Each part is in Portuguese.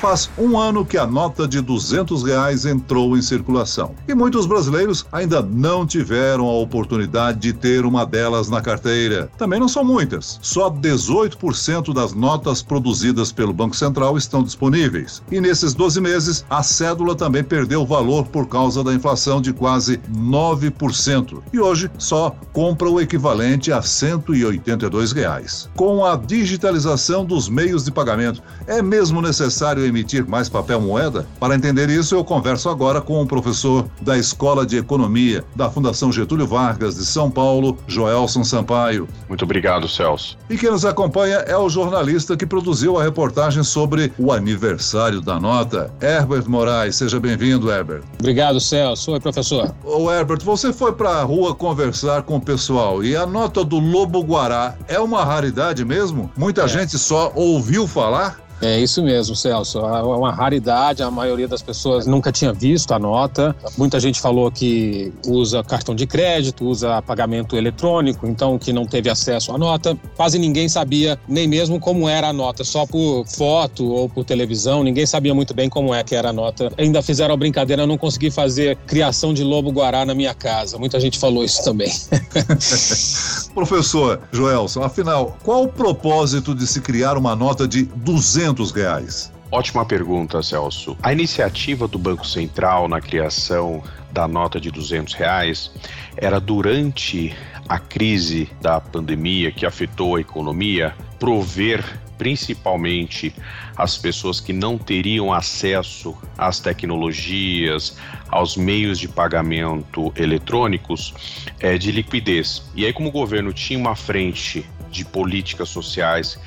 Faz um ano que a nota de 200 reais entrou em circulação e muitos brasileiros ainda não tiveram a oportunidade de ter uma delas na carteira. Também não são muitas, só 18% das notas produzidas pelo Banco Central estão disponíveis. E nesses 12 meses, a cédula também perdeu valor por causa da inflação de quase 9%. E hoje só compra o equivalente a 182 reais. Com a digitalização dos meios de pagamento, é mesmo necessário emitir mais papel moeda? Para entender isso, eu converso agora com o professor da Escola de Economia da Fundação Getúlio Vargas de São Paulo, Joelson Sampaio. Muito obrigado, Celso. E quem nos acompanha é o jornalista que produziu a reportagem sobre o aniversário da nota, Herbert Moraes. Seja bem-vindo, Herbert. Obrigado, Celso. Oi, professor. Ô, Herbert, você foi para a rua conversar com o pessoal e a nota do Lobo Guará é uma raridade mesmo? Muita é. gente só ouviu falar? É isso mesmo, Celso. É uma raridade, a maioria das pessoas nunca tinha visto a nota. Muita gente falou que usa cartão de crédito, usa pagamento eletrônico, então que não teve acesso à nota. Quase ninguém sabia nem mesmo como era a nota, só por foto ou por televisão, ninguém sabia muito bem como é que era a nota. Ainda fizeram a brincadeira, não consegui fazer criação de lobo guará na minha casa. Muita gente falou isso também. Professor Joelson, afinal, qual o propósito de se criar uma nota de 200 200 reais? Ótima pergunta, Celso. A iniciativa do Banco Central na criação da nota de 200 reais era durante a crise da pandemia que afetou a economia, prover principalmente as pessoas que não teriam acesso às tecnologias, aos meios de pagamento eletrônicos, é, de liquidez. E aí, como o governo tinha uma frente de políticas sociais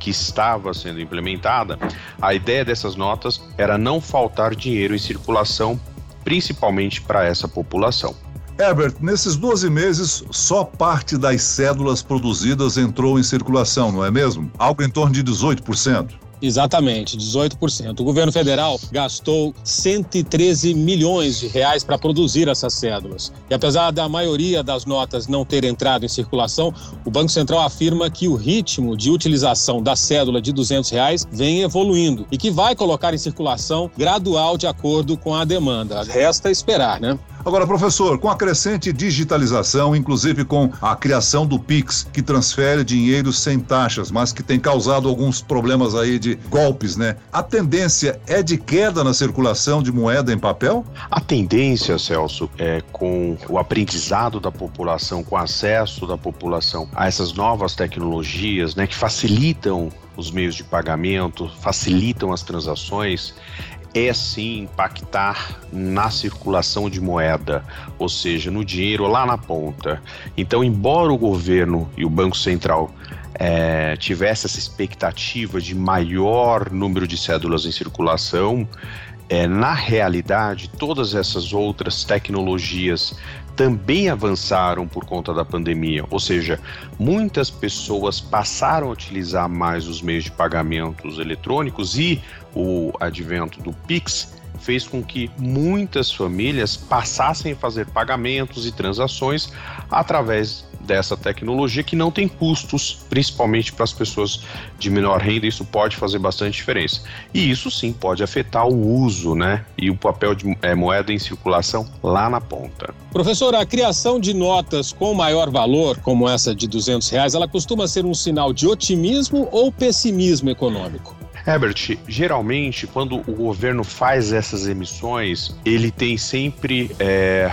que estava sendo implementada, a ideia dessas notas era não faltar dinheiro em circulação, principalmente para essa população. Herbert, nesses 12 meses, só parte das cédulas produzidas entrou em circulação, não é mesmo? Algo em torno de 18%. Exatamente, 18%. O governo federal gastou 113 milhões de reais para produzir essas cédulas. E apesar da maioria das notas não ter entrado em circulação, o Banco Central afirma que o ritmo de utilização da cédula de 200 reais vem evoluindo e que vai colocar em circulação gradual de acordo com a demanda. Resta esperar, né? Agora, professor, com a crescente digitalização, inclusive com a criação do Pix, que transfere dinheiro sem taxas, mas que tem causado alguns problemas aí de golpes, né? A tendência é de queda na circulação de moeda em papel? A tendência, Celso, é com o aprendizado da população, com o acesso da população a essas novas tecnologias, né, que facilitam os meios de pagamento, facilitam as transações, é sim impactar na circulação de moeda, ou seja, no dinheiro lá na ponta. Então, embora o governo e o Banco Central é, tivesse essa expectativa de maior número de cédulas em circulação, é, na realidade, todas essas outras tecnologias também avançaram por conta da pandemia, ou seja, muitas pessoas passaram a utilizar mais os meios de pagamentos eletrônicos e o advento do Pix fez com que muitas famílias passassem a fazer pagamentos e transações através dessa tecnologia que não tem custos, principalmente para as pessoas de menor renda, isso pode fazer bastante diferença. E isso sim pode afetar o uso, né, e o papel de é, moeda em circulação lá na ponta. Professor, a criação de notas com maior valor, como essa de 200 reais, ela costuma ser um sinal de otimismo ou pessimismo econômico? Herbert, geralmente quando o governo faz essas emissões, ele tem sempre é,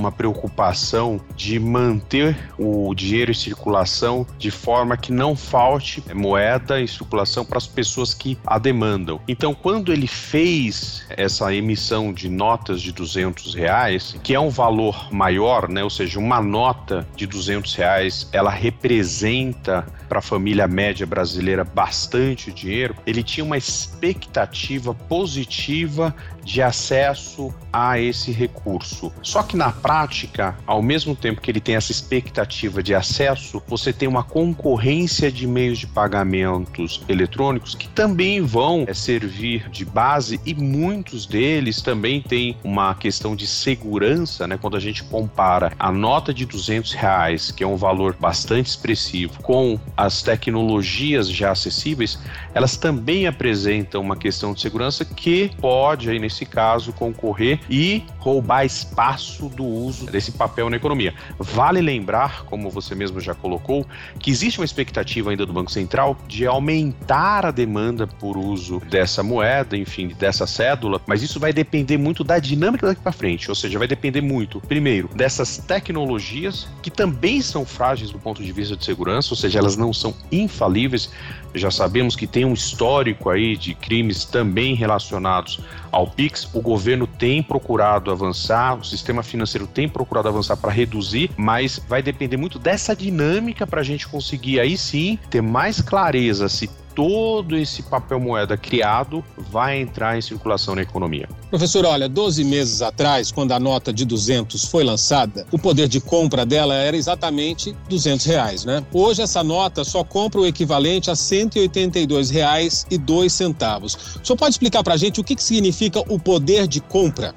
uma preocupação de manter o dinheiro em circulação de forma que não falte moeda em circulação para as pessoas que a demandam. Então, quando ele fez essa emissão de notas de 200 reais, que é um valor maior, né? Ou seja, uma nota de 200 reais, ela representa para a família média brasileira bastante dinheiro. Ele tinha uma expectativa positiva de acesso a esse recurso. Só que na prática prática, ao mesmo tempo que ele tem essa expectativa de acesso, você tem uma concorrência de meios de pagamentos eletrônicos que também vão é, servir de base e muitos deles também têm uma questão de segurança, né? Quando a gente compara a nota de 200 reais, que é um valor bastante expressivo, com as tecnologias já acessíveis, elas também apresentam uma questão de segurança que pode, aí nesse caso, concorrer e roubar espaço do uso desse papel na economia. Vale lembrar, como você mesmo já colocou, que existe uma expectativa ainda do Banco Central de aumentar a demanda por uso dessa moeda, enfim, dessa cédula, mas isso vai depender muito da dinâmica daqui para frente, ou seja, vai depender muito, primeiro, dessas tecnologias que também são frágeis do ponto de vista de segurança, ou seja, elas não são infalíveis. Já sabemos que tem um histórico aí de crimes também relacionados ao Pix. O governo tem procurado avançar, o sistema financeiro tem procurado avançar para reduzir, mas vai depender muito dessa dinâmica para a gente conseguir aí sim ter mais clareza se todo esse papel moeda criado vai entrar em circulação na economia. Professor, olha, 12 meses atrás, quando a nota de 200 foi lançada, o poder de compra dela era exatamente 200 reais, né? Hoje essa nota só compra o equivalente a 182 reais e dois centavos. O senhor pode explicar para a gente o que, que significa o poder de compra?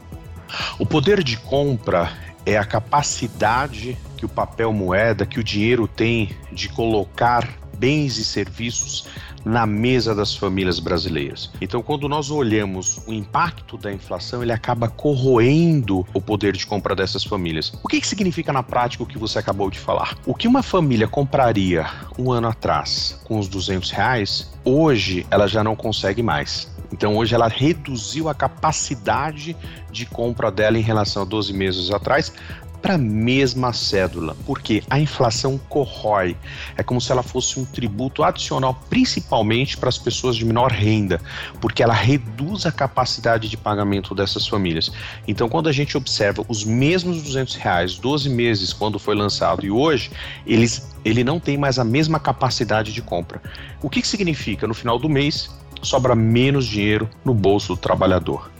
O poder de compra é a capacidade que o papel moeda, que o dinheiro tem de colocar bens e serviços na mesa das famílias brasileiras. Então, quando nós olhamos o impacto da inflação, ele acaba corroendo o poder de compra dessas famílias. O que, que significa na prática o que você acabou de falar? O que uma família compraria um ano atrás com os 200 reais, hoje ela já não consegue mais. Então hoje ela reduziu a capacidade de compra dela em relação a 12 meses atrás, para a mesma cédula, porque a inflação corrói. É como se ela fosse um tributo adicional, principalmente para as pessoas de menor renda, porque ela reduz a capacidade de pagamento dessas famílias. Então, quando a gente observa os mesmos 200 reais, 12 meses quando foi lançado e hoje, eles, ele não tem mais a mesma capacidade de compra. O que, que significa? No final do mês, sobra menos dinheiro no bolso do trabalhador.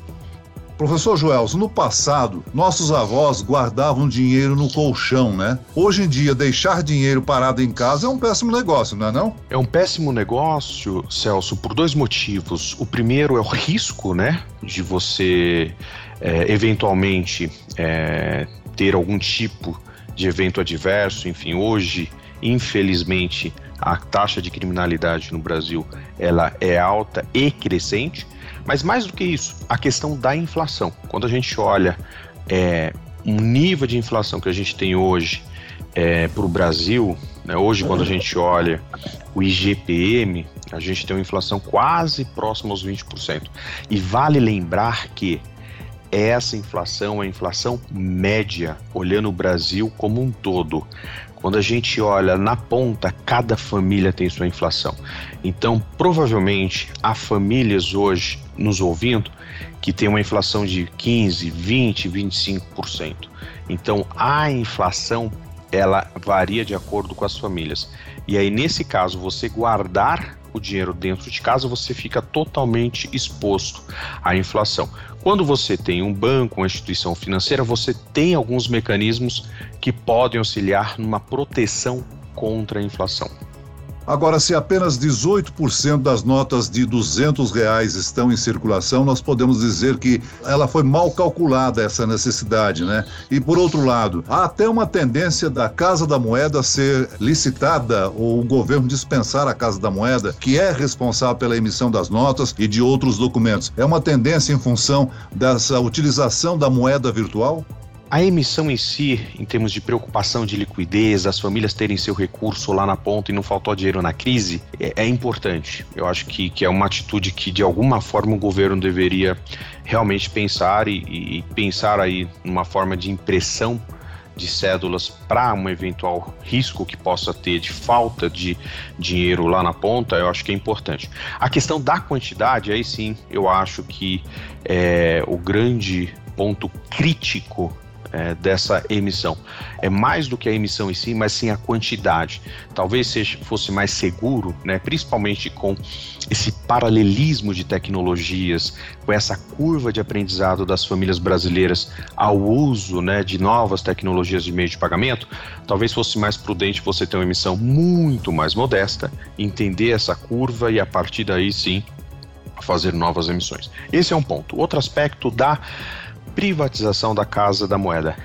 Professor Joelson, no passado, nossos avós guardavam dinheiro no colchão, né? Hoje em dia, deixar dinheiro parado em casa é um péssimo negócio, não é não? É um péssimo negócio, Celso, por dois motivos. O primeiro é o risco, né? De você é, eventualmente é, ter algum tipo de evento adverso. Enfim, hoje, infelizmente, a taxa de criminalidade no Brasil ela é alta e crescente. Mas mais do que isso, a questão da inflação. Quando a gente olha é, um nível de inflação que a gente tem hoje é, para o Brasil, né, hoje quando a gente olha o IGPM, a gente tem uma inflação quase próxima aos 20%. E vale lembrar que essa inflação é a inflação média, olhando o Brasil como um todo. Quando a gente olha na ponta, cada família tem sua inflação. Então, provavelmente, há famílias hoje nos ouvindo que tem uma inflação de 15, 20, 25%. Então, a inflação ela varia de acordo com as famílias. E aí, nesse caso, você guardar o dinheiro dentro de casa, você fica totalmente exposto à inflação. Quando você tem um banco, uma instituição financeira, você tem alguns mecanismos que podem auxiliar numa proteção contra a inflação. Agora, se apenas 18% das notas de 200 reais estão em circulação, nós podemos dizer que ela foi mal calculada essa necessidade, né? E por outro lado, há até uma tendência da Casa da Moeda ser licitada ou o governo dispensar a Casa da Moeda, que é responsável pela emissão das notas e de outros documentos. É uma tendência em função dessa utilização da moeda virtual? A emissão em si, em termos de preocupação de liquidez, as famílias terem seu recurso lá na ponta e não faltou dinheiro na crise, é, é importante. Eu acho que, que é uma atitude que, de alguma forma, o governo deveria realmente pensar e, e pensar aí numa forma de impressão de cédulas para um eventual risco que possa ter de falta de dinheiro lá na ponta, eu acho que é importante. A questão da quantidade, aí sim, eu acho que é, o grande ponto crítico é, dessa emissão. É mais do que a emissão em si, mas sim a quantidade. Talvez seja, fosse mais seguro, né, principalmente com esse paralelismo de tecnologias, com essa curva de aprendizado das famílias brasileiras ao uso né, de novas tecnologias de meio de pagamento, talvez fosse mais prudente você ter uma emissão muito mais modesta, entender essa curva e a partir daí sim fazer novas emissões. Esse é um ponto. Outro aspecto da privatização da Casa da Moeda.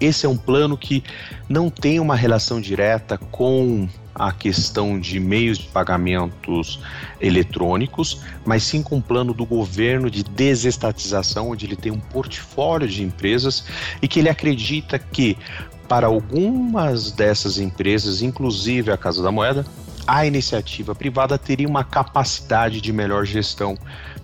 Esse é um plano que não tem uma relação direta com a questão de meios de pagamentos eletrônicos, mas sim com um plano do governo de desestatização, onde ele tem um portfólio de empresas e que ele acredita que para algumas dessas empresas, inclusive a Casa da Moeda, a iniciativa privada teria uma capacidade de melhor gestão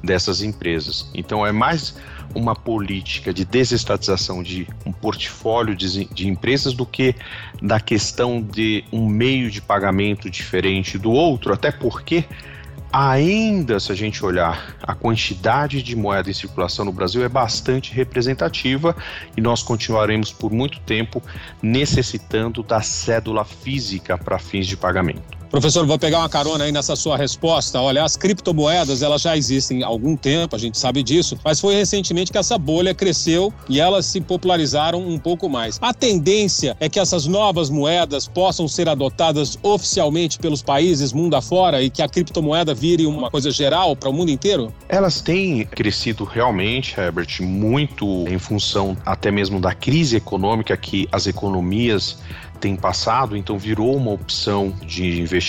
dessas empresas. Então é mais uma política de desestatização de um portfólio de, de, empresas do que da questão de um meio de pagamento diferente do outro, até porque ainda se a gente olhar a quantidade de moeda em circulação no Brasil é bastante representativa e nós continuaremos por muito tempo necessitando da cédula física para fins de pagamento. Professor, vou pegar uma carona aí nessa sua resposta. Olha, as criptomoedas, elas já existem há algum tempo, a gente sabe disso, mas foi recentemente que essa bolha cresceu e elas se popularizaram um pouco mais. A tendência é que essas novas moedas possam ser adotadas oficialmente pelos países mundo afora e que a criptomoeda vire uma coisa geral para o mundo inteiro? Elas têm crescido realmente, Herbert, muito em função até mesmo da crise econômica que as economias tem passado, então virou uma opção de investimento,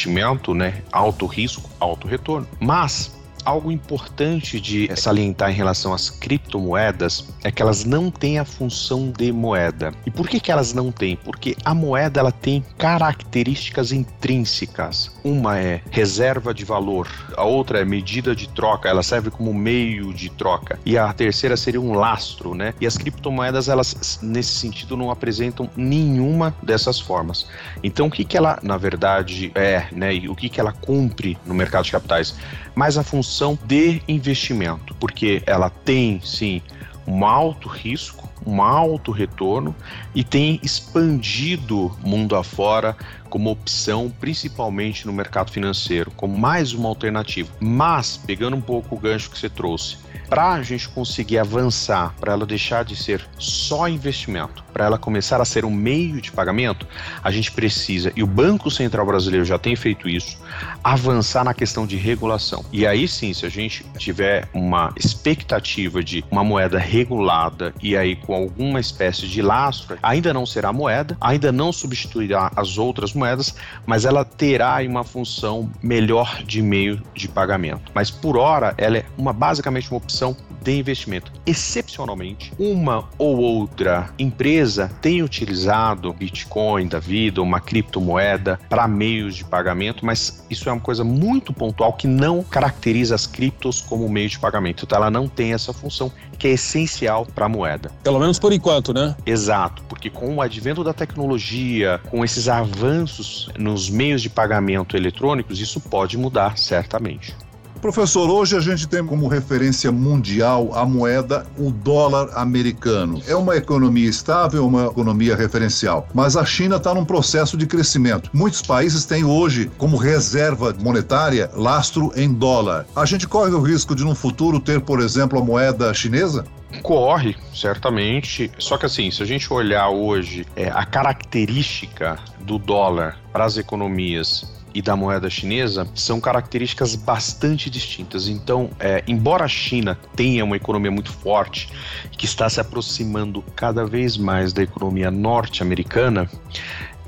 né? Alto risco, alto retorno. Mas algo importante de salientar em relação às criptomoedas é que elas não têm a função de moeda. E por que, que elas não têm? Porque a moeda ela tem características intrínsecas. Uma é reserva de valor, a outra é medida de troca, ela serve como meio de troca. E a terceira seria um lastro, né? E as criptomoedas, elas nesse sentido não apresentam nenhuma dessas formas. Então o que que ela, na verdade, é, né? E o que que ela cumpre no mercado de capitais? Mais a função função de investimento, porque ela tem sim um alto risco, um alto retorno e tem expandido mundo afora como opção, principalmente no mercado financeiro, como mais uma alternativa. Mas, pegando um pouco o gancho que você trouxe, para a gente conseguir avançar, para ela deixar de ser só investimento, para ela começar a ser um meio de pagamento, a gente precisa, e o Banco Central Brasileiro já tem feito isso, avançar na questão de regulação. E aí sim, se a gente tiver uma expectativa de uma moeda regulada e aí com alguma espécie de lastro, ainda não será moeda, ainda não substituirá as outras moedas, mas ela terá uma função melhor de meio de pagamento. Mas por hora, ela é uma basicamente uma opção opção de investimento. Excepcionalmente, uma ou outra empresa tem utilizado Bitcoin da vida, uma criptomoeda para meios de pagamento, mas isso é uma coisa muito pontual que não caracteriza as criptos como meio de pagamento. Então ela não tem essa função que é essencial para a moeda. Pelo menos por enquanto, né? Exato, porque com o advento da tecnologia, com esses avanços nos meios de pagamento eletrônicos, isso pode mudar certamente. Professor, hoje a gente tem como referência mundial a moeda, o dólar americano. É uma economia estável, uma economia referencial, mas a China está num processo de crescimento. Muitos países têm hoje como reserva monetária lastro em dólar. A gente corre o risco de no futuro ter, por exemplo, a moeda chinesa? Corre, certamente. Só que assim, se a gente olhar hoje é, a característica do dólar para as economias e da moeda chinesa são características bastante distintas. Então, é, embora a China tenha uma economia muito forte, que está se aproximando cada vez mais da economia norte-americana,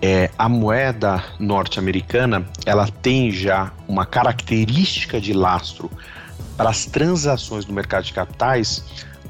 é, a moeda norte-americana ela tem já uma característica de lastro para as transações no mercado de capitais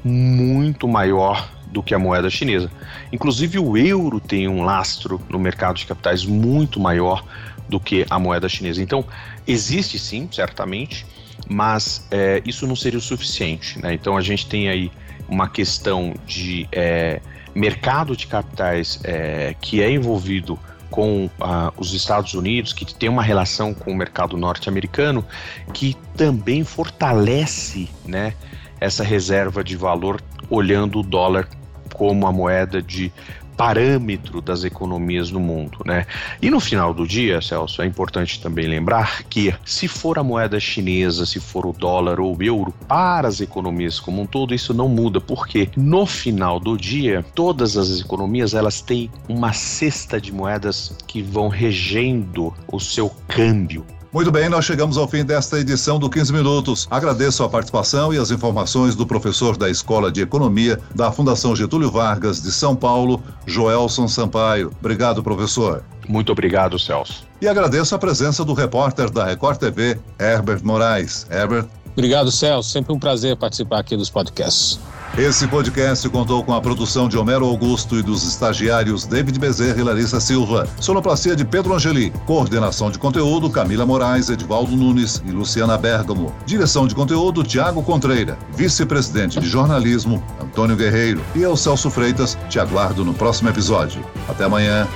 muito maior do que a moeda chinesa. Inclusive o euro tem um lastro no mercado de capitais muito maior do que a moeda chinesa. Então, existe sim, certamente, mas é, isso não seria o suficiente. Né? Então, a gente tem aí uma questão de é, mercado de capitais é, que é envolvido com ah, os Estados Unidos, que tem uma relação com o mercado norte-americano, que também fortalece né, essa reserva de valor olhando o dólar como a moeda de parâmetro das economias no mundo, né? E no final do dia, Celso, é importante também lembrar que se for a moeda chinesa, se for o dólar ou o euro, para as economias como um todo, isso não muda, porque no final do dia, todas as economias elas têm uma cesta de moedas que vão regendo o seu câmbio, muito bem, nós chegamos ao fim desta edição do 15 Minutos. Agradeço a participação e as informações do professor da Escola de Economia da Fundação Getúlio Vargas de São Paulo, Joelson Sampaio. Obrigado, professor. Muito obrigado, Celso. E agradeço a presença do repórter da Record TV, Herbert Moraes. Herbert. Obrigado, Celso. Sempre um prazer participar aqui dos podcasts. Esse podcast contou com a produção de Homero Augusto e dos estagiários David Bezerra e Larissa Silva. Sonoplastia de Pedro Angeli. Coordenação de conteúdo Camila Moraes, Edvaldo Nunes e Luciana Bergamo. Direção de conteúdo Tiago Contreira. Vice-presidente de jornalismo Antônio Guerreiro. E eu, Celso Freitas, te aguardo no próximo episódio. Até amanhã.